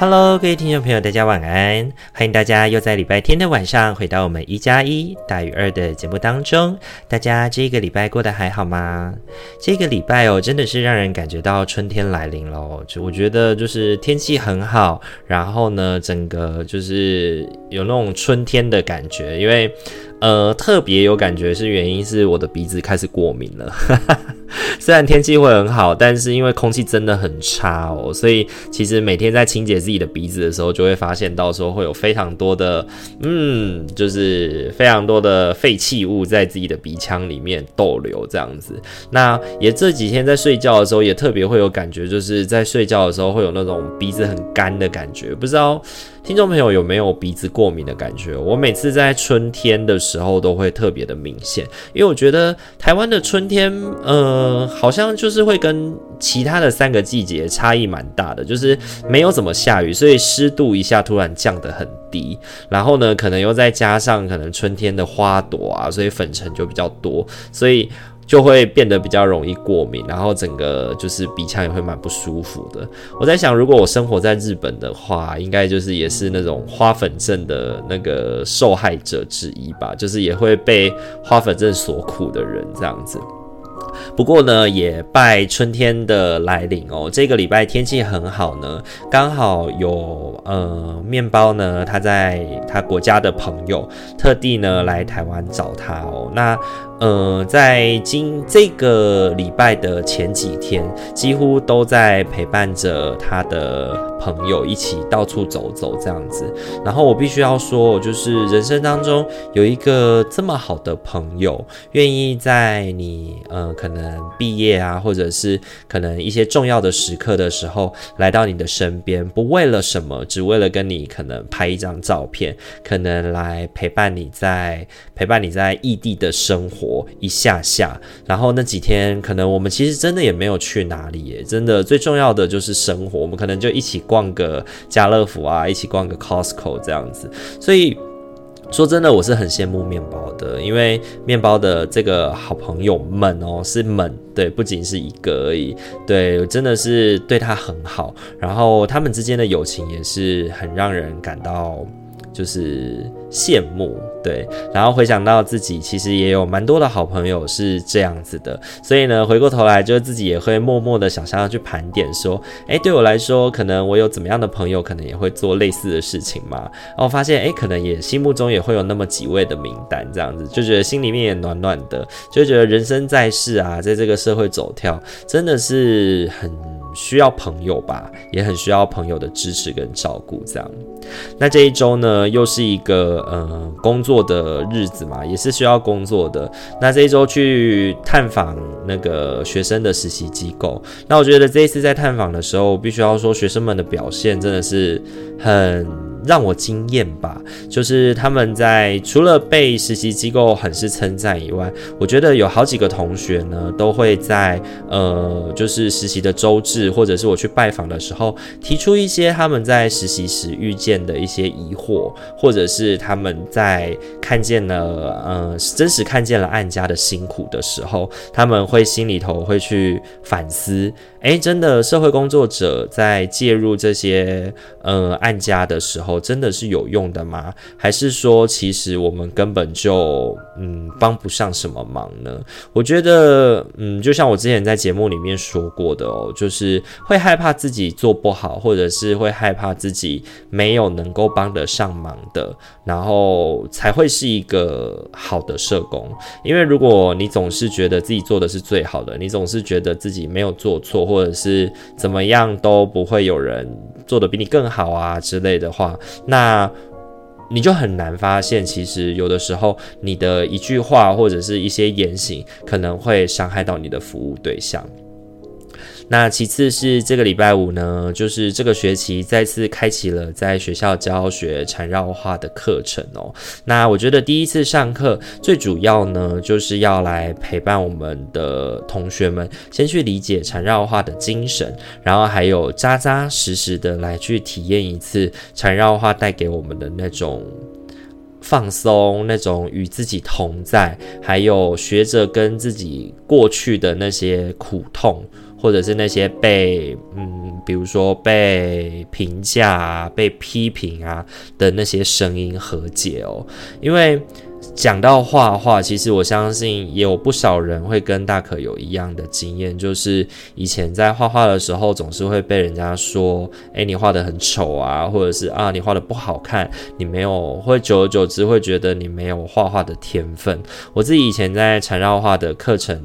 Hello，各位听众朋友，大家晚安！欢迎大家又在礼拜天的晚上回到我们一加一大于二的节目当中。大家这个礼拜过得还好吗？这个礼拜哦，真的是让人感觉到春天来临了。就我觉得，就是天气很好，然后呢，整个就是有那种春天的感觉，因为。呃，特别有感觉是原因是我的鼻子开始过敏了。虽然天气会很好，但是因为空气真的很差哦，所以其实每天在清洁自己的鼻子的时候，就会发现到时候会有非常多的，嗯，就是非常多的废弃物在自己的鼻腔里面逗留这样子。那也这几天在睡觉的时候，也特别会有感觉，就是在睡觉的时候会有那种鼻子很干的感觉，不知道。听众朋友有没有鼻子过敏的感觉？我每次在春天的时候都会特别的明显，因为我觉得台湾的春天，呃，好像就是会跟其他的三个季节差异蛮大的，就是没有怎么下雨，所以湿度一下突然降得很低，然后呢，可能又再加上可能春天的花朵啊，所以粉尘就比较多，所以。就会变得比较容易过敏，然后整个就是鼻腔也会蛮不舒服的。我在想，如果我生活在日本的话，应该就是也是那种花粉症的那个受害者之一吧，就是也会被花粉症所苦的人这样子。不过呢，也拜春天的来临哦，这个礼拜天气很好呢，刚好有呃面包呢，他在他国家的朋友特地呢来台湾找他哦，那。呃，在今这个礼拜的前几天，几乎都在陪伴着他的朋友一起到处走走这样子。然后我必须要说，就是人生当中有一个这么好的朋友，愿意在你呃可能毕业啊，或者是可能一些重要的时刻的时候，来到你的身边，不为了什么，只为了跟你可能拍一张照片，可能来陪伴你在陪伴你在异地的生活。一下下，然后那几天可能我们其实真的也没有去哪里耶，真的最重要的就是生活，我们可能就一起逛个家乐福啊，一起逛个 Costco 这样子。所以说真的，我是很羡慕面包的，因为面包的这个好朋友们哦，是们，对，不仅是一个而已，对，真的是对他很好，然后他们之间的友情也是很让人感到。就是羡慕，对，然后回想到自己其实也有蛮多的好朋友是这样子的，所以呢，回过头来就自己也会默默的想象要去盘点，说，哎，对我来说，可能我有怎么样的朋友，可能也会做类似的事情嘛。然后发现，哎，可能也心目中也会有那么几位的名单，这样子就觉得心里面也暖暖的，就觉得人生在世啊，在这个社会走跳，真的是很。需要朋友吧，也很需要朋友的支持跟照顾。这样，那这一周呢，又是一个呃工作的日子嘛，也是需要工作的。那这一周去探访那个学生的实习机构，那我觉得这一次在探访的时候，必须要说学生们的表现真的是很。让我惊艳吧，就是他们在除了被实习机构很是称赞以外，我觉得有好几个同学呢，都会在呃，就是实习的周志，或者是我去拜访的时候，提出一些他们在实习时遇见的一些疑惑，或者是他们在看见了呃，真实看见了案家的辛苦的时候，他们会心里头会去反思。诶，真的，社会工作者在介入这些呃案家的时候，真的是有用的吗？还是说，其实我们根本就嗯帮不上什么忙呢？我觉得，嗯，就像我之前在节目里面说过的哦，就是会害怕自己做不好，或者是会害怕自己没有能够帮得上忙的，然后才会是一个好的社工。因为如果你总是觉得自己做的是最好的，你总是觉得自己没有做错。或者是怎么样都不会有人做的比你更好啊之类的话，那你就很难发现，其实有的时候你的一句话或者是一些言行可能会伤害到你的服务对象。那其次是这个礼拜五呢，就是这个学期再次开启了在学校教学缠绕画的课程哦。那我觉得第一次上课最主要呢，就是要来陪伴我们的同学们，先去理解缠绕画的精神，然后还有扎扎实实的来去体验一次缠绕画带给我们的那种。放松，那种与自己同在，还有学着跟自己过去的那些苦痛，或者是那些被嗯，比如说被评价啊、被批评啊的那些声音和解哦，因为。讲到画画，其实我相信也有不少人会跟大可有一样的经验，就是以前在画画的时候，总是会被人家说：“诶，你画得很丑啊，或者是啊，你画得不好看，你没有，会久而久之会觉得你没有画画的天分。”我自己以前在缠绕画的课程。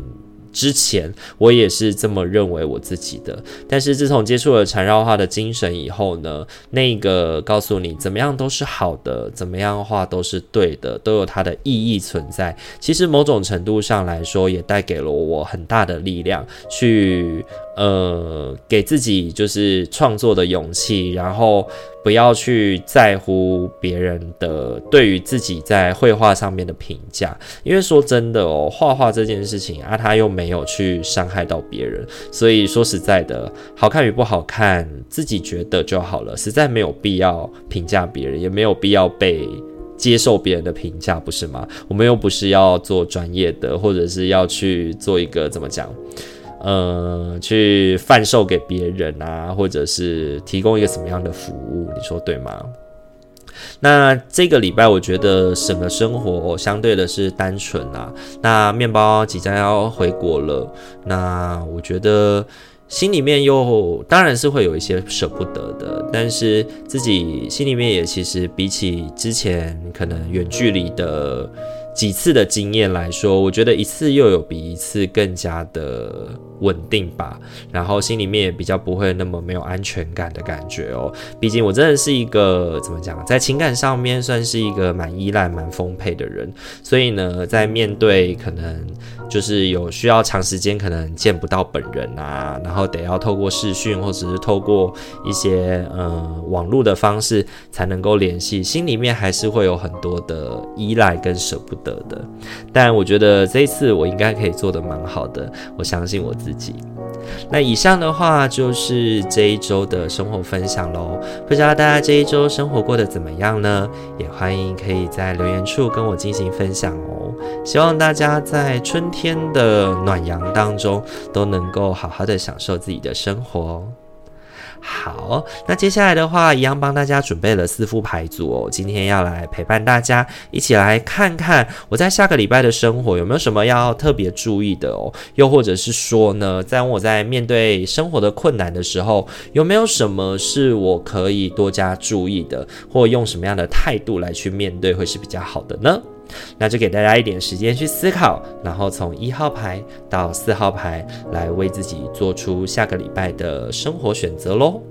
之前我也是这么认为我自己的，但是自从接触了缠绕画的精神以后呢，那个告诉你怎么样都是好的，怎么样画都是对的，都有它的意义存在。其实某种程度上来说，也带给了我很大的力量，去呃给自己就是创作的勇气，然后。不要去在乎别人的对于自己在绘画上面的评价，因为说真的哦，画画这件事情啊，他又没有去伤害到别人，所以说实在的，好看与不好看，自己觉得就好了，实在没有必要评价别人，也没有必要被接受别人的评价，不是吗？我们又不是要做专业的，或者是要去做一个怎么讲？呃，去贩售给别人啊，或者是提供一个什么样的服务，你说对吗？那这个礼拜，我觉得整个生活相对的是单纯啊。那面包即将要回国了，那我觉得心里面又当然是会有一些舍不得的，但是自己心里面也其实比起之前可能远距离的。几次的经验来说，我觉得一次又有比一次更加的稳定吧，然后心里面也比较不会那么没有安全感的感觉哦。毕竟我真的是一个怎么讲，在情感上面算是一个蛮依赖、蛮丰沛的人，所以呢，在面对可能就是有需要长时间可能见不到本人啊，然后得要透过视讯或者是透过一些呃网络的方式才能够联系，心里面还是会有很多的依赖跟舍不得。得的，但我觉得这一次我应该可以做得蛮好的，我相信我自己。那以上的话就是这一周的生活分享喽，不知道大家这一周生活过得怎么样呢？也欢迎可以在留言处跟我进行分享哦。希望大家在春天的暖阳当中都能够好好的享受自己的生活。好，那接下来的话，一样帮大家准备了四副牌组哦。今天要来陪伴大家，一起来看看我在下个礼拜的生活有没有什么要特别注意的哦。又或者是说呢，在我在面对生活的困难的时候，有没有什么是我可以多加注意的，或用什么样的态度来去面对会是比较好的呢？那就给大家一点时间去思考，然后从一号牌到四号牌来为自己做出下个礼拜的生活选择喽。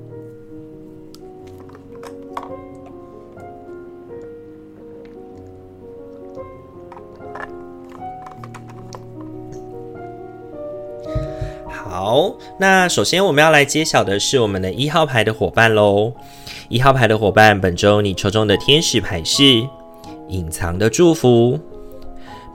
好，那首先我们要来揭晓的是我们的一号牌的伙伴喽。一号牌的伙伴，本周你抽中的天使牌是。隐藏的祝福，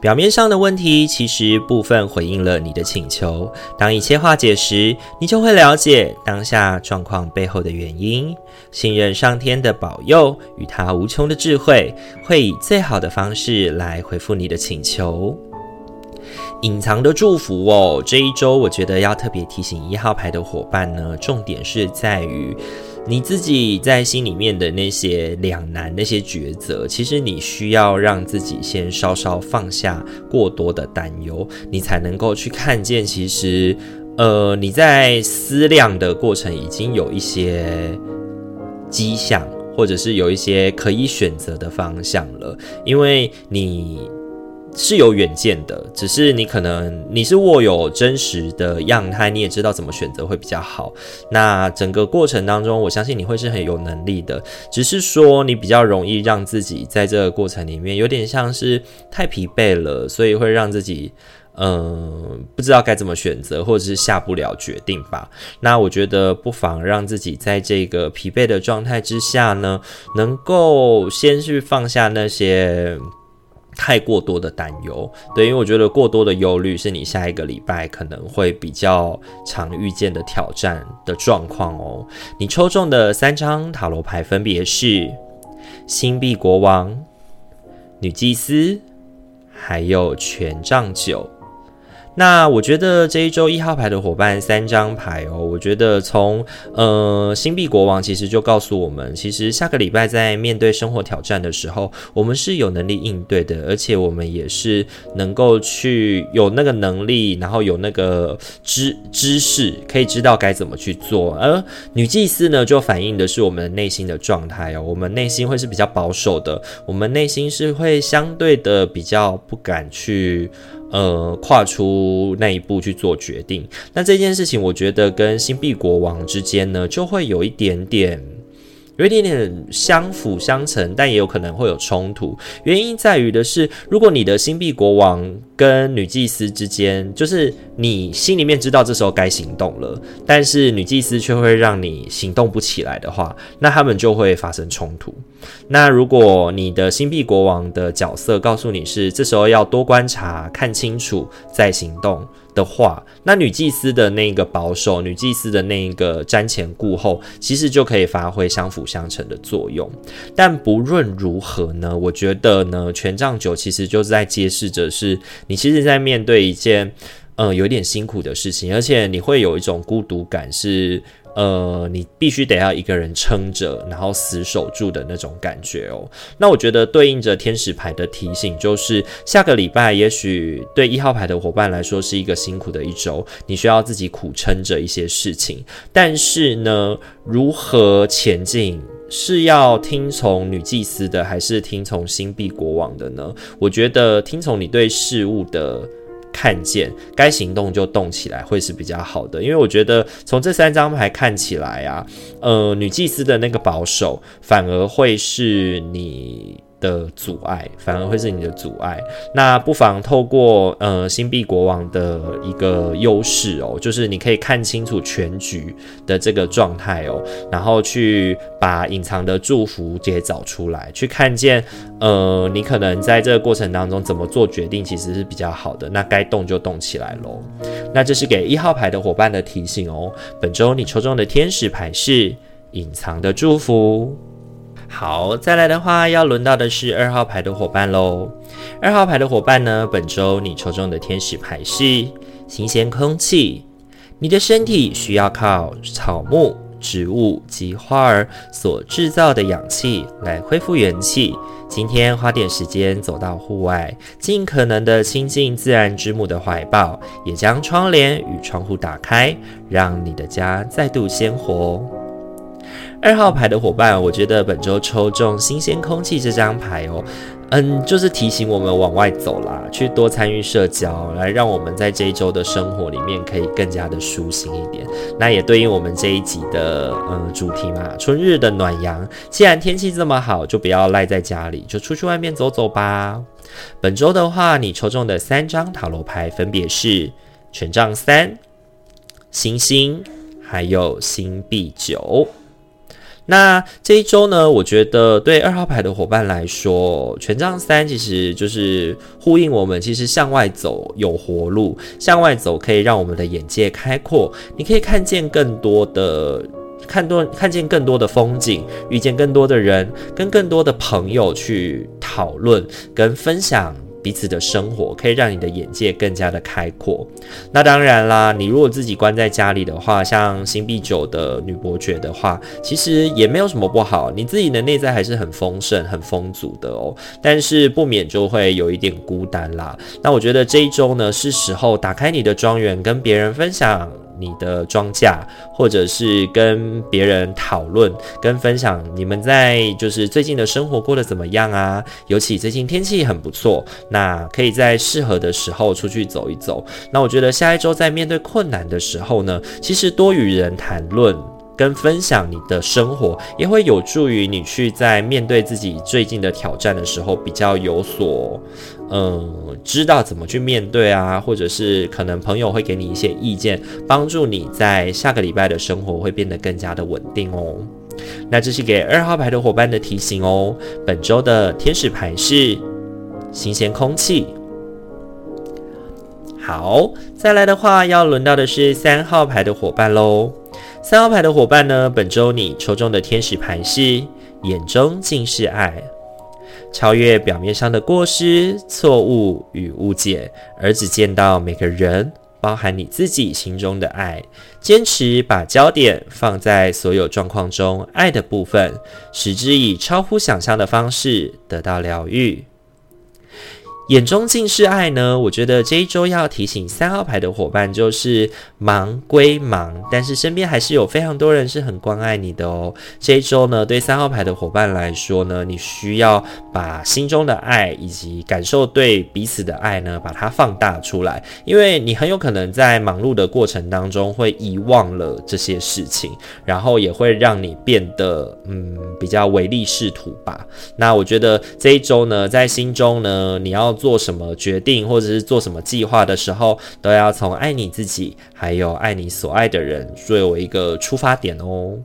表面上的问题其实部分回应了你的请求。当一切化解时，你就会了解当下状况背后的原因。信任上天的保佑与他无穷的智慧，会以最好的方式来回复你的请求。隐藏的祝福哦，这一周我觉得要特别提醒一号牌的伙伴呢，重点是在于。你自己在心里面的那些两难、那些抉择，其实你需要让自己先稍稍放下过多的担忧，你才能够去看见，其实，呃，你在思量的过程已经有一些迹象，或者是有一些可以选择的方向了，因为你。是有远见的，只是你可能你是握有真实的样态，你也知道怎么选择会比较好。那整个过程当中，我相信你会是很有能力的，只是说你比较容易让自己在这个过程里面有点像是太疲惫了，所以会让自己嗯，不知道该怎么选择，或者是下不了决定吧。那我觉得不妨让自己在这个疲惫的状态之下呢，能够先去放下那些太过多的担忧。对，因为我觉得过多的忧虑是你下一个礼拜可能会比较常遇见的挑战的状况哦。你抽中的三张塔罗牌分别是星币国王、女祭司，还有权杖九。那我觉得这一周一号牌的伙伴三张牌哦，我觉得从呃星币国王其实就告诉我们，其实下个礼拜在面对生活挑战的时候，我们是有能力应对的，而且我们也是能够去有那个能力，然后有那个知知识，可以知道该怎么去做。而女祭司呢，就反映的是我们内心的状态哦，我们内心会是比较保守的，我们内心是会相对的比较不敢去。呃，跨出那一步去做决定，那这件事情，我觉得跟星币国王之间呢，就会有一点点。有一点点相辅相成，但也有可能会有冲突。原因在于的是，如果你的星币国王跟女祭司之间，就是你心里面知道这时候该行动了，但是女祭司却会让你行动不起来的话，那他们就会发生冲突。那如果你的星币国王的角色告诉你是这时候要多观察、看清楚再行动。的话，那女祭司的那个保守，女祭司的那个瞻前顾后，其实就可以发挥相辅相成的作用。但不论如何呢，我觉得呢，权杖九其实就是在揭示着，是你其实，在面对一件，嗯，有点辛苦的事情，而且你会有一种孤独感，是。呃，你必须得要一个人撑着，然后死守住的那种感觉哦。那我觉得对应着天使牌的提醒，就是下个礼拜也许对一号牌的伙伴来说是一个辛苦的一周，你需要自己苦撑着一些事情。但是呢，如何前进，是要听从女祭司的，还是听从星币国王的呢？我觉得听从你对事物的。看见该行动就动起来，会是比较好的。因为我觉得从这三张牌看起来啊，呃，女祭司的那个保守，反而会是你。的阻碍反而会是你的阻碍，那不妨透过呃星币国王的一个优势哦，就是你可以看清楚全局的这个状态哦，然后去把隐藏的祝福给找出来，去看见呃你可能在这个过程当中怎么做决定其实是比较好的，那该动就动起来喽。那这是给一号牌的伙伴的提醒哦，本周你抽中的天使牌是隐藏的祝福。好，再来的话，要轮到的是二号牌的伙伴喽。二号牌的伙伴呢，本周你抽中的天使牌是新鲜空气。你的身体需要靠草木、植物及花儿所制造的氧气来恢复元气。今天花点时间走到户外，尽可能的亲近自然之母的怀抱，也将窗帘与窗户打开，让你的家再度鲜活。二号牌的伙伴，我觉得本周抽中新鲜空气这张牌哦，嗯，就是提醒我们往外走啦，去多参与社交，来让我们在这一周的生活里面可以更加的舒心一点。那也对应我们这一集的嗯主题嘛，春日的暖阳。既然天气这么好，就不要赖在家里，就出去外面走走吧。本周的话，你抽中的三张塔罗牌分别是权杖三、星星，还有星币九。那这一周呢，我觉得对二号牌的伙伴来说，权杖三其实就是呼应我们，其实向外走有活路，向外走可以让我们的眼界开阔，你可以看见更多的，看多看见更多的风景，遇见更多的人，跟更多的朋友去讨论跟分享。彼此的生活可以让你的眼界更加的开阔。那当然啦，你如果自己关在家里的话，像星币九的女伯爵的话，其实也没有什么不好。你自己的内在还是很丰盛、很丰足的哦。但是不免就会有一点孤单啦。那我觉得这一周呢，是时候打开你的庄园，跟别人分享。你的庄稼，或者是跟别人讨论、跟分享，你们在就是最近的生活过得怎么样啊？尤其最近天气很不错，那可以在适合的时候出去走一走。那我觉得下一周在面对困难的时候呢，其实多与人谈论。跟分享你的生活，也会有助于你去在面对自己最近的挑战的时候，比较有所，嗯，知道怎么去面对啊，或者是可能朋友会给你一些意见，帮助你在下个礼拜的生活会变得更加的稳定哦。那这是给二号牌的伙伴的提醒哦。本周的天使牌是新鲜空气。好，再来的话，要轮到的是三号牌的伙伴喽。三号牌的伙伴呢，本周你抽中的天使牌是眼中尽是爱，超越表面上的过失、错误与误解，而只见到每个人。包含你自己心中的爱，坚持把焦点放在所有状况中爱的部分，使之以超乎想象的方式得到疗愈。眼中尽是爱呢，我觉得这一周要提醒三号牌的伙伴，就是忙归忙，但是身边还是有非常多人是很关爱你的哦。这一周呢，对三号牌的伙伴来说呢，你需要把心中的爱以及感受对彼此的爱呢，把它放大出来，因为你很有可能在忙碌的过程当中会遗忘了这些事情，然后也会让你变得嗯比较唯利是图吧。那我觉得这一周呢，在心中呢，你要。做什么决定或者是做什么计划的时候，都要从爱你自己，还有爱你所爱的人作为一个出发点哦。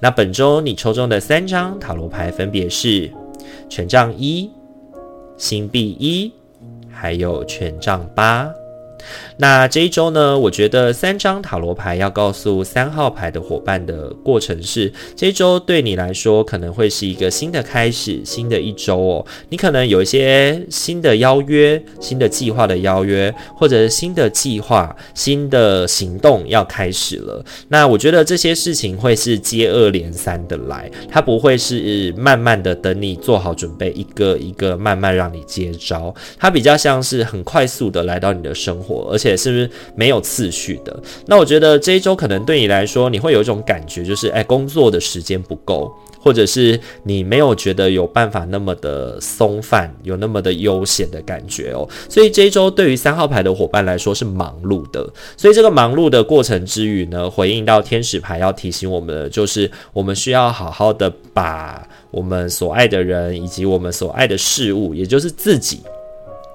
那本周你抽中的三张塔罗牌分别是权杖一、星币一，还有权杖八。那这一周呢，我觉得三张塔罗牌要告诉三号牌的伙伴的过程是，这一周对你来说可能会是一个新的开始，新的一周哦。你可能有一些新的邀约、新的计划的邀约，或者是新的计划、新的行动要开始了。那我觉得这些事情会是接二连三的来，它不会是慢慢的等你做好准备，一个一个慢慢让你接招。它比较像是很快速的来到你的生活。而且是不是没有次序的？那我觉得这一周可能对你来说，你会有一种感觉，就是哎，工作的时间不够，或者是你没有觉得有办法那么的松散，有那么的悠闲的感觉哦。所以这一周对于三号牌的伙伴来说是忙碌的。所以这个忙碌的过程之余呢，回应到天使牌要提醒我们的，就是我们需要好好的把我们所爱的人以及我们所爱的事物，也就是自己。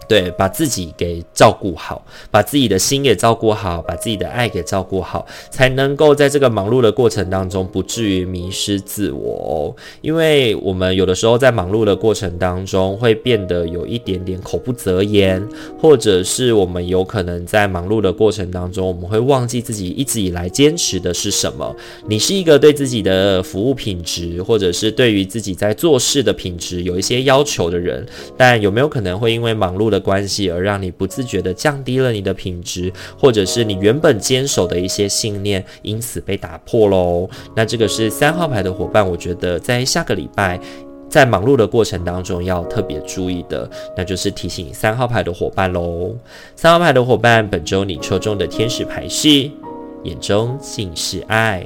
对，把自己给照顾好，把自己的心给照顾好，把自己的爱给照顾好，才能够在这个忙碌的过程当中不至于迷失自我哦。因为我们有的时候在忙碌的过程当中会变得有一点点口不择言，或者是我们有可能在忙碌的过程当中，我们会忘记自己一直以来坚持的是什么。你是一个对自己的服务品质，或者是对于自己在做事的品质有一些要求的人，但有没有可能会因为忙碌的关系而让你不自觉地降低了你的品质，或者是你原本坚守的一些信念，因此被打破喽。那这个是三号牌的伙伴，我觉得在下个礼拜在忙碌的过程当中要特别注意的，那就是提醒三号牌的伙伴喽。三号牌的伙伴，本周你抽中的天使牌是眼中尽是爱。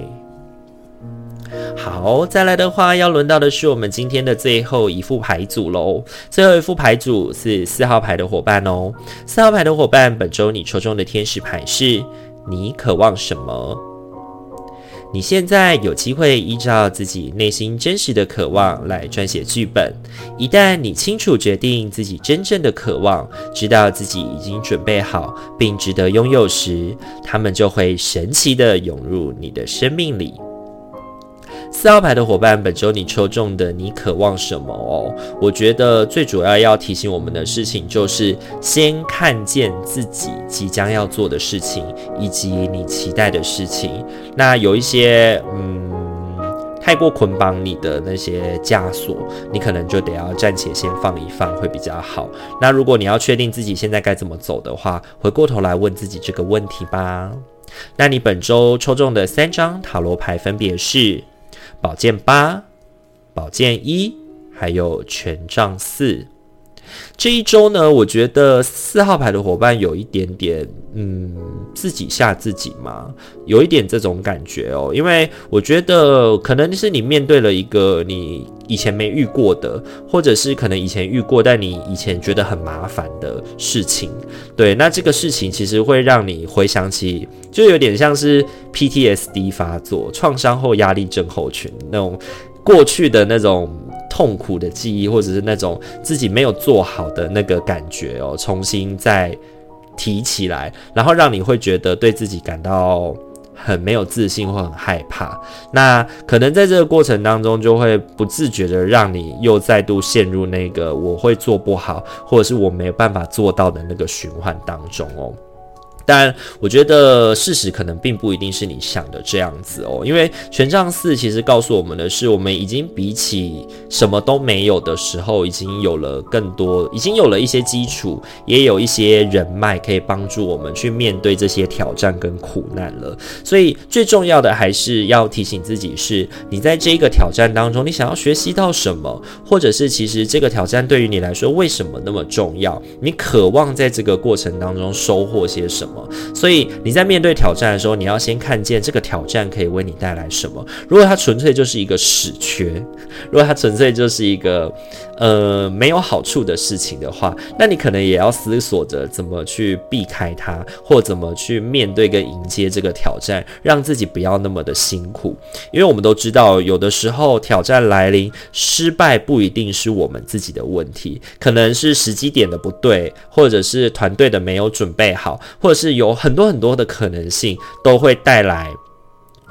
好，再来的话，要轮到的是我们今天的最后一副牌组喽。最后一副牌组是四号牌的伙伴哦。四号牌的伙伴，本周你抽中的天使牌是你渴望什么？你现在有机会依照自己内心真实的渴望来撰写剧本。一旦你清楚决定自己真正的渴望，知道自己已经准备好并值得拥有时，他们就会神奇地涌入你的生命里。四号牌的伙伴，本周你抽中的，你渴望什么哦？我觉得最主要要提醒我们的事情，就是先看见自己即将要做的事情，以及你期待的事情。那有一些嗯，太过捆绑你的那些枷锁，你可能就得要暂且先放一放，会比较好。那如果你要确定自己现在该怎么走的话，回过头来问自己这个问题吧。那你本周抽中的三张塔罗牌分别是。宝剑八、宝剑一，还有权杖四。这一周呢，我觉得四号牌的伙伴有一点点，嗯，自己吓自己嘛，有一点这种感觉哦。因为我觉得可能是你面对了一个你以前没遇过的，或者是可能以前遇过，但你以前觉得很麻烦的事情。对，那这个事情其实会让你回想起，就有点像是 PTSD 发作，创伤后压力症候群那种过去的那种。痛苦的记忆，或者是那种自己没有做好的那个感觉哦，重新再提起来，然后让你会觉得对自己感到很没有自信或很害怕。那可能在这个过程当中，就会不自觉的让你又再度陷入那个我会做不好，或者是我没有办法做到的那个循环当中哦。但我觉得事实可能并不一定是你想的这样子哦，因为权杖四其实告诉我们的是，我们已经比起什么都没有的时候，已经有了更多，已经有了一些基础，也有一些人脉可以帮助我们去面对这些挑战跟苦难了。所以最重要的还是要提醒自己是，你在这个挑战当中，你想要学习到什么，或者是其实这个挑战对于你来说为什么那么重要？你渴望在这个过程当中收获些什么？所以你在面对挑战的时候，你要先看见这个挑战可以为你带来什么。如果它纯粹就是一个死缺，如果它纯粹就是一个呃没有好处的事情的话，那你可能也要思索着怎么去避开它，或怎么去面对跟迎接这个挑战，让自己不要那么的辛苦。因为我们都知道，有的时候挑战来临，失败不一定是我们自己的问题，可能是时机点的不对，或者是团队的没有准备好，或者是。是有很多很多的可能性，都会带来。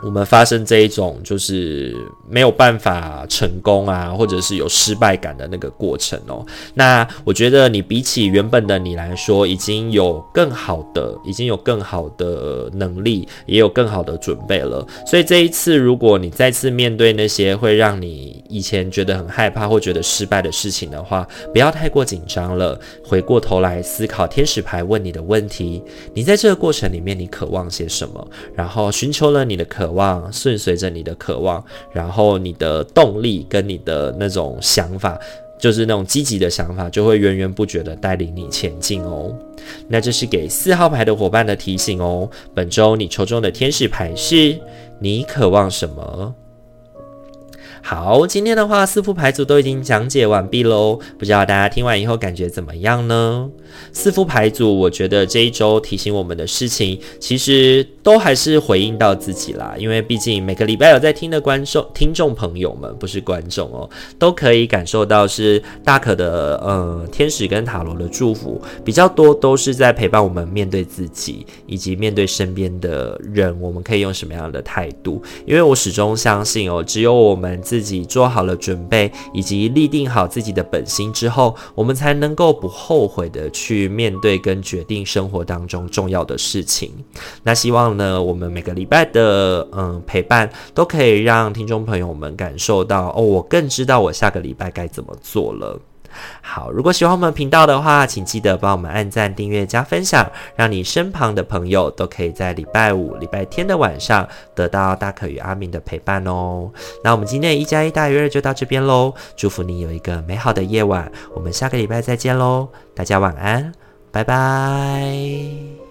我们发生这一种就是没有办法成功啊，或者是有失败感的那个过程哦。那我觉得你比起原本的你来说，已经有更好的，已经有更好的能力，也有更好的准备了。所以这一次，如果你再次面对那些会让你以前觉得很害怕或觉得失败的事情的话，不要太过紧张了。回过头来思考天使牌问你的问题，你在这个过程里面，你渴望些什么？然后寻求了你的渴。渴望顺随着你的渴望，然后你的动力跟你的那种想法，就是那种积极的想法，就会源源不绝的带领你前进哦。那这是给四号牌的伙伴的提醒哦。本周你抽中的天使牌是你渴望什么？好，今天的话四副牌组都已经讲解完毕喽，不知道大家听完以后感觉怎么样呢？四副牌组，我觉得这一周提醒我们的事情，其实都还是回应到自己啦，因为毕竟每个礼拜有在听的观众、听众朋友们，不是观众哦，都可以感受到是大可的呃天使跟塔罗的祝福比较多，都是在陪伴我们面对自己以及面对身边的人，我们可以用什么样的态度？因为我始终相信哦，只有我们自自己做好了准备，以及立定好自己的本心之后，我们才能够不后悔的去面对跟决定生活当中重要的事情。那希望呢，我们每个礼拜的嗯陪伴，都可以让听众朋友们感受到哦，我更知道我下个礼拜该怎么做了。好，如果喜欢我们频道的话，请记得帮我们按赞、订阅、加分享，让你身旁的朋友都可以在礼拜五、礼拜天的晚上得到大可与阿明的陪伴哦。那我们今天的一加一大于二就到这边喽，祝福你有一个美好的夜晚，我们下个礼拜再见喽，大家晚安，拜拜。